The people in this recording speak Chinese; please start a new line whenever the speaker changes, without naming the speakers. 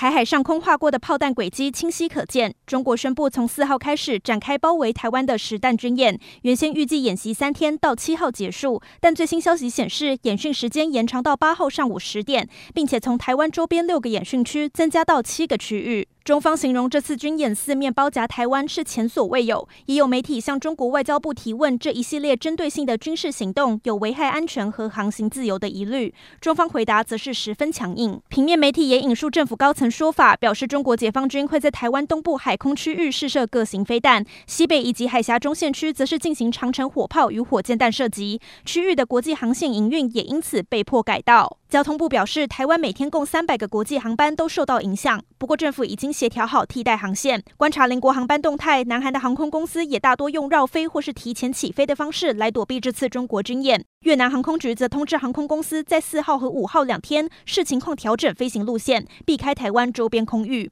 台海上空划过的炮弹轨迹清晰可见。中国宣布从四号开始展开包围台湾的实弹军演，原先预计演习三天到七号结束，但最新消息显示，演训时间延长到八号上午十点，并且从台湾周边六个演训区增加到七个区域。中方形容这次军演四面包夹台湾是前所未有，也有媒体向中国外交部提问，这一系列针对性的军事行动有危害安全和航行自由的疑虑。中方回答则是十分强硬。平面媒体也引述政府高层说法，表示中国解放军会在台湾东部海空区域试射各型飞弹，西北以及海峡中线区则是进行长城火炮与火箭弹射击，区域的国际航线营运也因此被迫改道。交通部表示，台湾每天共三百个国际航班都受到影响，不过政府已经协调好替代航线，观察邻国航班动态。南韩的航空公司也大多用绕飞或是提前起飞的方式来躲避这次中国军演。越南航空局则通知航空公司在四号和五号两天视情况调整飞行路线，避开台湾周边空域。